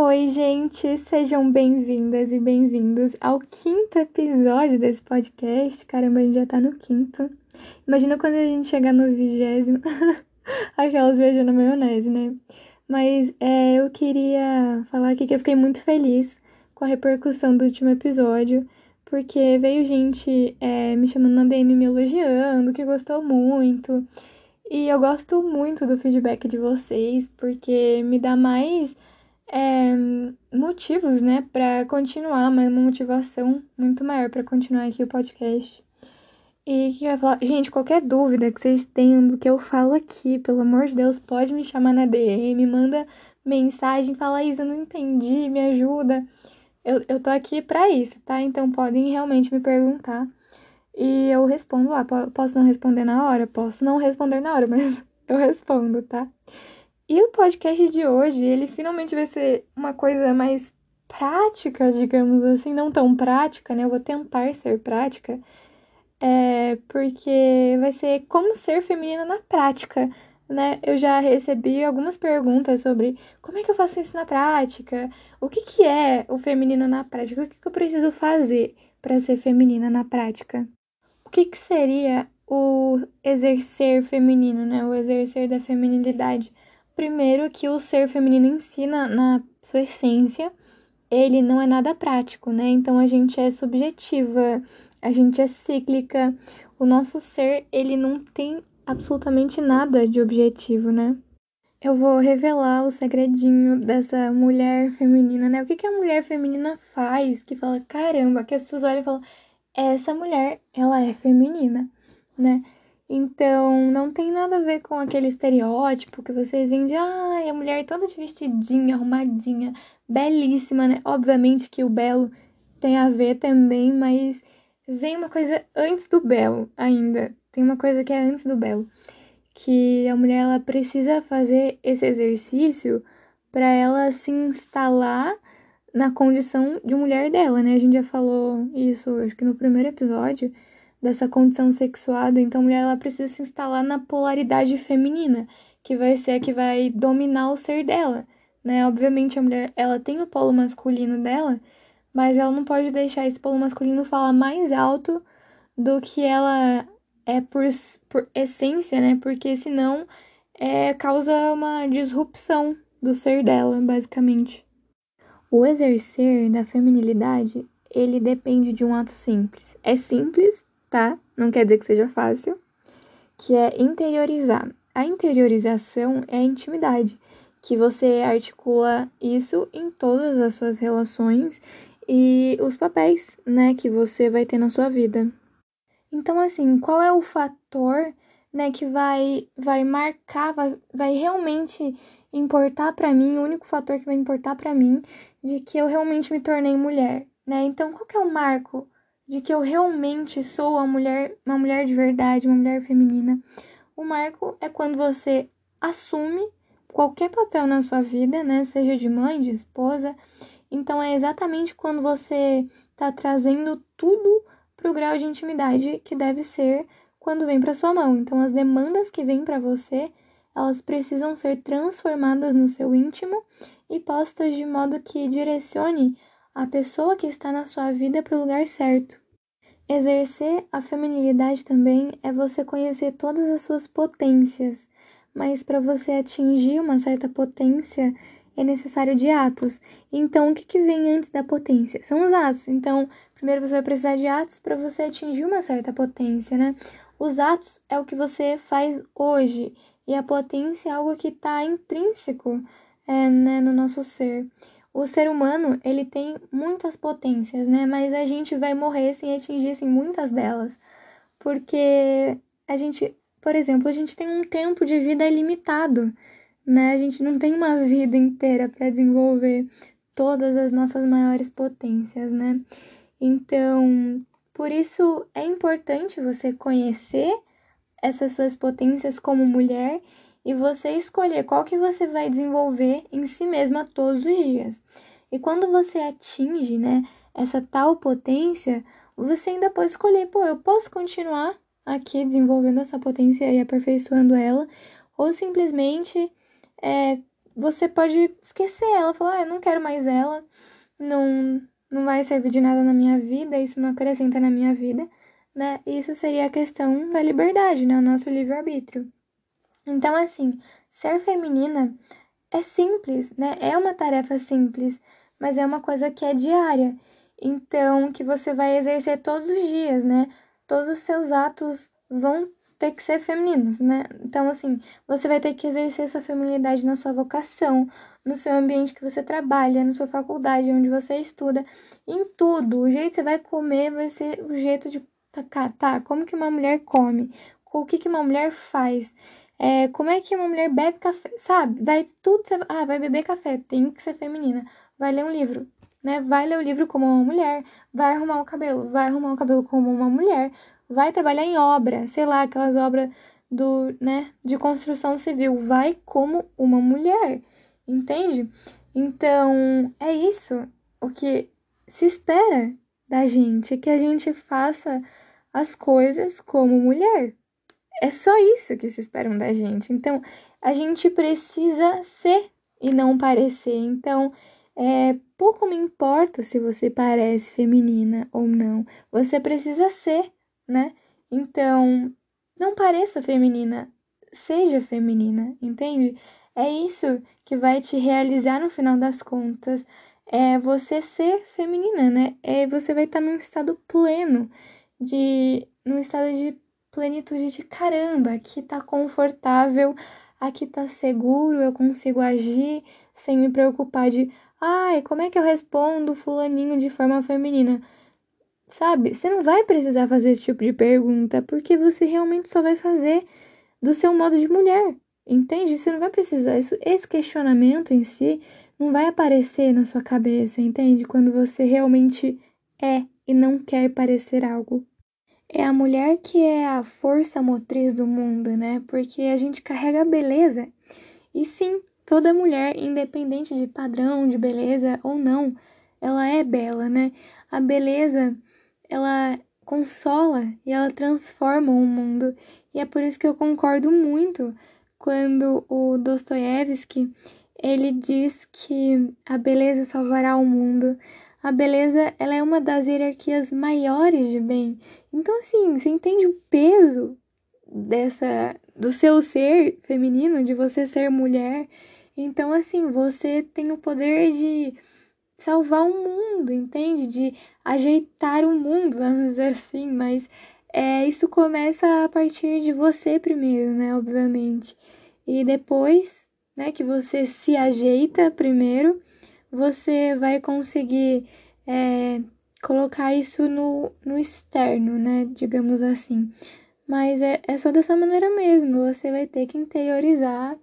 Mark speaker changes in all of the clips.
Speaker 1: Oi, gente, sejam bem-vindas e bem-vindos ao quinto episódio desse podcast. Caramba, a gente já tá no quinto. Imagina quando a gente chegar no vigésimo. Aquelas viajando maionese, né? Mas é, eu queria falar aqui que eu fiquei muito feliz com a repercussão do último episódio, porque veio gente é, me chamando na DM me elogiando, que gostou muito. E eu gosto muito do feedback de vocês, porque me dá mais é, motivos, né, para continuar, uma motivação muito maior para continuar aqui o podcast. E que eu falar, gente, qualquer dúvida que vocês tenham do que eu falo aqui, pelo amor de Deus, pode me chamar na DM, manda mensagem, fala Isa, não entendi, me ajuda. Eu, eu tô aqui para isso, tá? Então podem realmente me perguntar. E eu respondo lá. Posso não responder na hora? Posso não responder na hora, mas eu respondo, tá? E o podcast de hoje, ele finalmente vai ser uma coisa mais prática, digamos assim, não tão prática, né? Eu vou tentar ser prática, é, porque vai ser como ser feminina na prática, né? Eu já recebi algumas perguntas sobre como é que eu faço isso na prática, o que, que é o feminino na prática, o que, que eu preciso fazer para ser feminina na prática. O que, que seria o exercer feminino, né? O exercer da feminilidade. Primeiro que o ser feminino ensina na sua essência, ele não é nada prático, né? Então a gente é subjetiva, a gente é cíclica. O nosso ser, ele não tem absolutamente nada de objetivo, né? Eu vou revelar o segredinho dessa mulher feminina, né? O que, que a mulher feminina faz que fala, caramba, que as pessoas olham e falam, essa mulher, ela é feminina, né? Então, não tem nada a ver com aquele estereótipo que vocês veem de, ai, ah, a mulher toda de vestidinha, arrumadinha, belíssima, né? Obviamente que o belo tem a ver também, mas vem uma coisa antes do belo ainda. Tem uma coisa que é antes do belo, que a mulher ela precisa fazer esse exercício para ela se instalar na condição de mulher dela, né? A gente já falou isso, acho que no primeiro episódio dessa condição sexuada. Então, a mulher ela precisa se instalar na polaridade feminina, que vai ser a que vai dominar o ser dela, né? Obviamente, a mulher ela tem o polo masculino dela, mas ela não pode deixar esse polo masculino falar mais alto do que ela é por, por essência, né? Porque senão é, causa uma disrupção do ser dela, basicamente. O exercer da feminilidade, ele depende de um ato simples. É simples tá? Não quer dizer que seja fácil, que é interiorizar. A interiorização é a intimidade, que você articula isso em todas as suas relações e os papéis, né, que você vai ter na sua vida. Então, assim, qual é o fator, né, que vai vai marcar, vai, vai realmente importar para mim, o único fator que vai importar para mim de que eu realmente me tornei mulher, né? Então, qual que é o marco de que eu realmente sou uma mulher, uma mulher de verdade, uma mulher feminina. O marco é quando você assume qualquer papel na sua vida, né, seja de mãe, de esposa. Então é exatamente quando você está trazendo tudo para o grau de intimidade que deve ser quando vem para sua mão. Então as demandas que vêm para você, elas precisam ser transformadas no seu íntimo e postas de modo que direcione a pessoa que está na sua vida para o lugar certo. Exercer a feminilidade também é você conhecer todas as suas potências, mas para você atingir uma certa potência é necessário de atos. Então, o que, que vem antes da potência? São os atos. Então, primeiro você vai precisar de atos para você atingir uma certa potência, né? Os atos é o que você faz hoje e a potência é algo que está intrínseco é, né, no nosso ser o ser humano, ele tem muitas potências, né? Mas a gente vai morrer sem atingir assim, muitas delas. Porque a gente, por exemplo, a gente tem um tempo de vida limitado, né? A gente não tem uma vida inteira para desenvolver todas as nossas maiores potências, né? Então, por isso é importante você conhecer essas suas potências como mulher e você escolher qual que você vai desenvolver em si mesma todos os dias. E quando você atinge, né, essa tal potência, você ainda pode escolher, pô, eu posso continuar aqui desenvolvendo essa potência e aperfeiçoando ela, ou simplesmente é, você pode esquecer ela, falar, ah, eu não quero mais ela, não, não vai servir de nada na minha vida, isso não acrescenta na minha vida, né? Isso seria a questão da liberdade, né? O nosso livre-arbítrio. Então, assim, ser feminina é simples, né? É uma tarefa simples, mas é uma coisa que é diária. Então, que você vai exercer todos os dias, né? Todos os seus atos vão ter que ser femininos, né? Então, assim, você vai ter que exercer sua feminilidade na sua vocação, no seu ambiente que você trabalha, na sua faculdade, onde você estuda, em tudo. O jeito que você vai comer vai ser o jeito de tá, tá como que uma mulher come, o que que uma mulher faz, é, como é que uma mulher bebe café, sabe? Vai tudo, ah, vai beber café, tem que ser feminina. Vai ler um livro, né? Vai ler o livro como uma mulher, vai arrumar o cabelo, vai arrumar o cabelo como uma mulher, vai trabalhar em obra, sei lá, aquelas obras do, né, de construção civil, vai como uma mulher, entende? Então, é isso o que se espera da gente, que a gente faça as coisas como mulher. É só isso que se esperam da gente. Então, a gente precisa ser e não parecer. Então, é, pouco me importa se você parece feminina ou não. Você precisa ser né? Então, não pareça feminina, seja feminina, entende? É isso que vai te realizar no final das contas. É você ser feminina, né? É você vai estar num estado pleno de num estado de plenitude de caramba, aqui tá confortável, aqui tá seguro, eu consigo agir sem me preocupar de, ai, como é que eu respondo fulaninho de forma feminina? Sabe? Você não vai precisar fazer esse tipo de pergunta, porque você realmente só vai fazer do seu modo de mulher. Entende? Você não vai precisar. Isso, esse questionamento em si não vai aparecer na sua cabeça, entende? Quando você realmente é e não quer parecer algo. É a mulher que é a força motriz do mundo, né? Porque a gente carrega a beleza. E sim, toda mulher, independente de padrão de beleza ou não, ela é bela, né? A beleza ela consola e ela transforma o mundo. E é por isso que eu concordo muito quando o Dostoiévski ele diz que a beleza salvará o mundo. A beleza ela é uma das hierarquias maiores de bem. Então assim, você entende o peso dessa do seu ser feminino, de você ser mulher. Então assim, você tem o poder de salvar o mundo, entende? De ajeitar o mundo, vamos dizer assim, mas é, isso começa a partir de você primeiro, né? Obviamente. E depois, né, que você se ajeita primeiro, você vai conseguir é, colocar isso no, no externo, né? Digamos assim. Mas é, é só dessa maneira mesmo. Você vai ter que interiorizar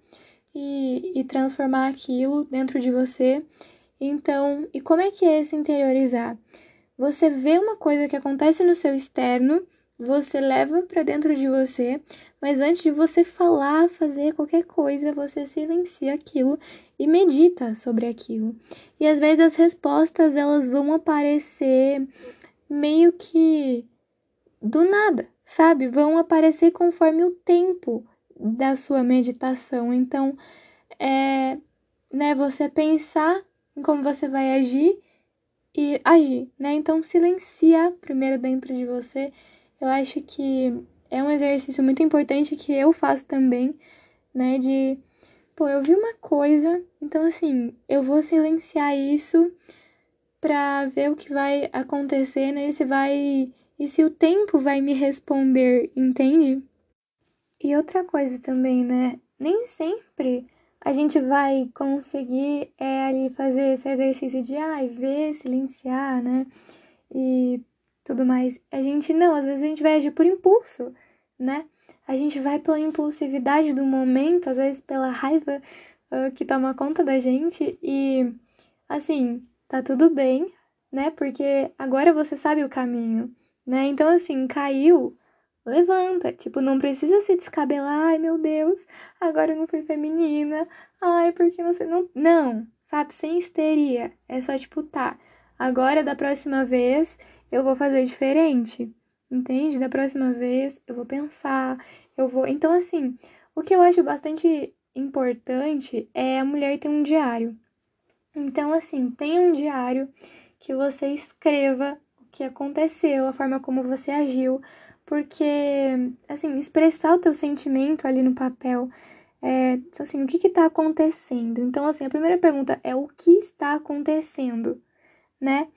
Speaker 1: e, e transformar aquilo dentro de você então, e como é que é se interiorizar? Você vê uma coisa que acontece no seu externo, você leva para dentro de você, mas antes de você falar, fazer qualquer coisa, você silencia aquilo e medita sobre aquilo. E às vezes as respostas elas vão aparecer meio que do nada, sabe? Vão aparecer conforme o tempo da sua meditação. Então, é, né, você pensar em como você vai agir e agir, né? Então, silenciar primeiro dentro de você. Eu acho que é um exercício muito importante que eu faço também, né? De, pô, eu vi uma coisa, então assim, eu vou silenciar isso pra ver o que vai acontecer, né? Se vai. E se o tempo vai me responder, entende? E outra coisa também, né? Nem sempre a gente vai conseguir é, ali fazer esse exercício de ai, ver, silenciar, né? E tudo mais. A gente não, às vezes a gente vai agir por impulso, né? A gente vai pela impulsividade do momento, às vezes pela raiva uh, que toma conta da gente e assim, tá tudo bem, né? Porque agora você sabe o caminho, né? Então assim, caiu, levanta. Tipo, não precisa se descabelar. Ai, meu Deus, agora eu não fui feminina. Ai, porque você não. Não, sabe? Sem histeria. É só, tipo, tá. Agora, da próxima vez, eu vou fazer diferente. Entende? Da próxima vez, eu vou pensar. Eu vou. Então, assim, o que eu acho bastante importante é a mulher ter um diário. Então, assim, tenha um diário que você escreva o que aconteceu, a forma como você agiu, porque, assim, expressar o teu sentimento ali no papel, é, assim, o que que tá acontecendo? Então, assim, a primeira pergunta é o que está acontecendo, né?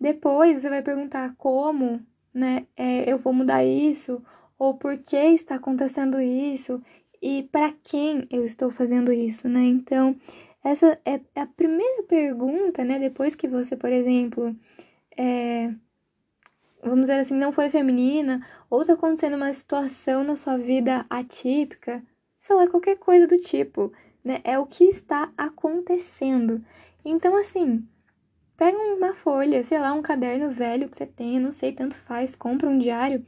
Speaker 1: Depois você vai perguntar como, né, é, eu vou mudar isso, ou por que está acontecendo isso, e para quem eu estou fazendo isso, né? Então, essa é a primeira pergunta, né? Depois que você, por exemplo, é, vamos dizer assim, não foi feminina, ou está acontecendo uma situação na sua vida atípica, sei lá, qualquer coisa do tipo, né? É o que está acontecendo. Então, assim, pega uma folha, sei lá, um caderno velho que você tenha, não sei, tanto faz, compra um diário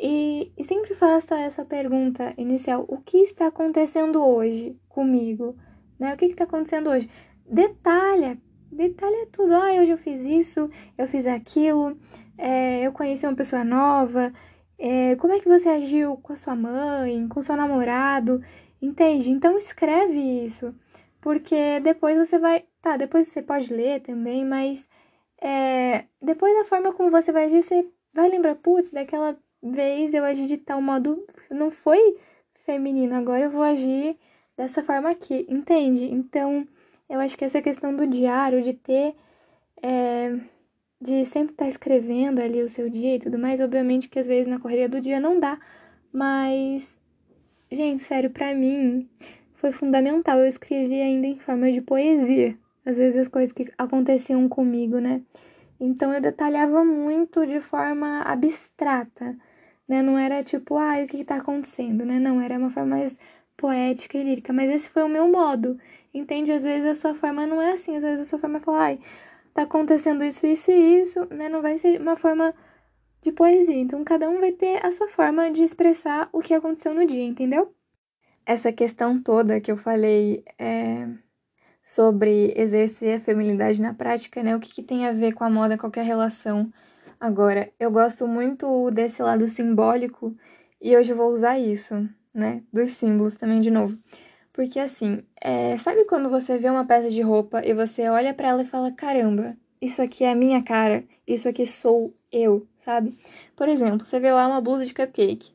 Speaker 1: e, e sempre faça essa pergunta inicial: o que está acontecendo hoje comigo? Né? O que está acontecendo hoje? Detalha, detalha tudo. Ah, hoje eu fiz isso, eu fiz aquilo, é, eu conheci uma pessoa nova. É, como é que você agiu com a sua mãe, com o seu namorado? Entende? Então escreve isso, porque depois você vai. Tá, depois você pode ler também, mas é, depois da forma como você vai agir, você vai lembrar, putz, daquela vez eu agi de tal modo, não foi feminino, agora eu vou agir dessa forma aqui, entende? Então, eu acho que essa questão do diário, de ter, é, de sempre estar tá escrevendo ali o seu dia e tudo mais, obviamente que às vezes na correria do dia não dá, mas, gente, sério, pra mim foi fundamental. Eu escrevi ainda em forma de poesia, às vezes as coisas que aconteciam comigo, né? Então eu detalhava muito de forma abstrata né? Não era tipo, ah, o que, que tá acontecendo, né? Não, era uma forma mais poética e lírica. Mas esse foi o meu modo, entende? Às vezes a sua forma não é assim, às vezes a sua forma é falar, ai, tá acontecendo isso, isso e isso, né? Não vai ser uma forma de poesia. Então cada um vai ter a sua forma de expressar o que aconteceu no dia, entendeu? Essa questão toda que eu falei é, sobre exercer a feminilidade na prática, né? O que, que tem a ver com a moda, qualquer relação Agora, eu gosto muito desse lado simbólico e hoje eu vou usar isso, né? Dos símbolos também de novo. Porque assim, é... sabe quando você vê uma peça de roupa e você olha para ela e fala: caramba, isso aqui é a minha cara, isso aqui sou eu, sabe? Por exemplo, você vê lá uma blusa de cupcake.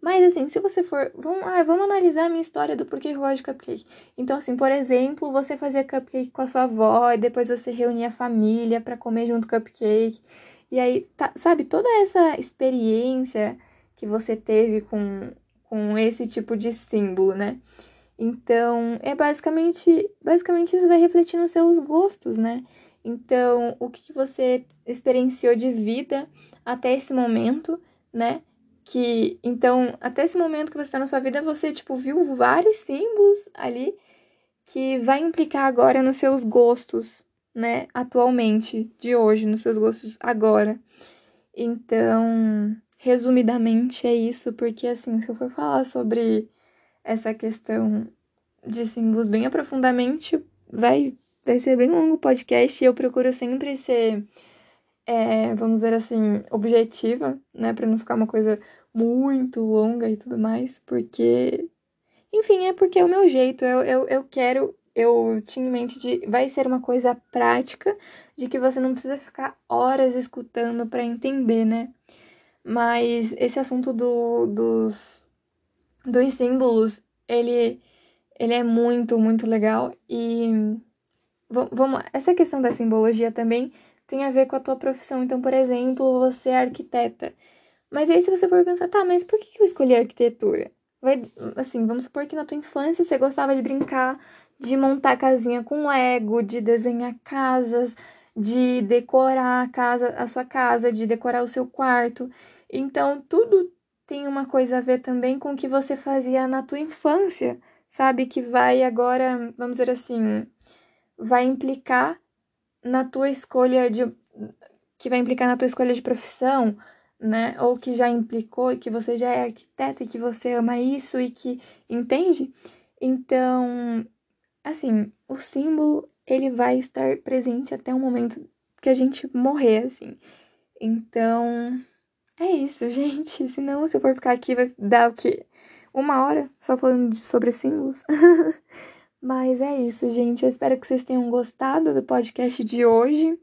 Speaker 1: Mas assim, se você for. Vamos, ah, vamos analisar a minha história do porquê eu gosto de cupcake. Então, assim, por exemplo, você fazia cupcake com a sua avó e depois você reunia a família para comer junto cupcake. E aí, tá, sabe, toda essa experiência que você teve com, com esse tipo de símbolo, né? Então, é basicamente, basicamente isso vai refletir nos seus gostos, né? Então, o que você experienciou de vida até esse momento, né? Que, então, até esse momento que você está na sua vida, você, tipo, viu vários símbolos ali que vai implicar agora nos seus gostos, né, atualmente, de hoje, nos seus gostos agora. Então, resumidamente é isso, porque assim, se eu for falar sobre essa questão de símbolos bem aprofundamente, vai, vai ser bem longo o podcast e eu procuro sempre ser, é, vamos dizer assim, objetiva, né, para não ficar uma coisa muito longa e tudo mais, porque, enfim, é porque é o meu jeito, eu, eu, eu quero eu tinha em mente de vai ser uma coisa prática, de que você não precisa ficar horas escutando para entender, né? Mas esse assunto do, dos, dos símbolos, ele, ele é muito, muito legal. E vamos lá, essa questão da simbologia também tem a ver com a tua profissão. Então, por exemplo, você é arquiteta. Mas aí, se você for pensar, tá, mas por que eu escolhi arquitetura? Vai, assim, vamos supor que na tua infância você gostava de brincar de montar casinha com Lego, de desenhar casas, de decorar a casa, a sua casa, de decorar o seu quarto. Então, tudo tem uma coisa a ver também com o que você fazia na tua infância, sabe? Que vai agora, vamos dizer assim, vai implicar na tua escolha de que vai implicar na tua escolha de profissão, né? Ou que já implicou e que você já é arquiteta e que você ama isso e que entende? Então, assim, o símbolo ele vai estar presente até o momento que a gente morrer, assim. Então, é isso, gente. Senão, se eu for ficar aqui, vai dar o quê? uma hora só falando sobre símbolos. Mas é isso, gente. Eu espero que vocês tenham gostado do podcast de hoje,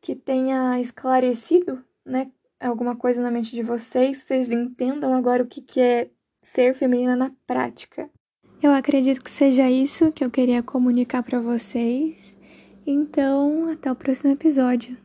Speaker 1: que tenha esclarecido, né, alguma coisa na mente de vocês, vocês entendam agora o que, que é ser feminina na prática. Eu acredito que seja isso que eu queria comunicar para vocês. Então, até o próximo episódio.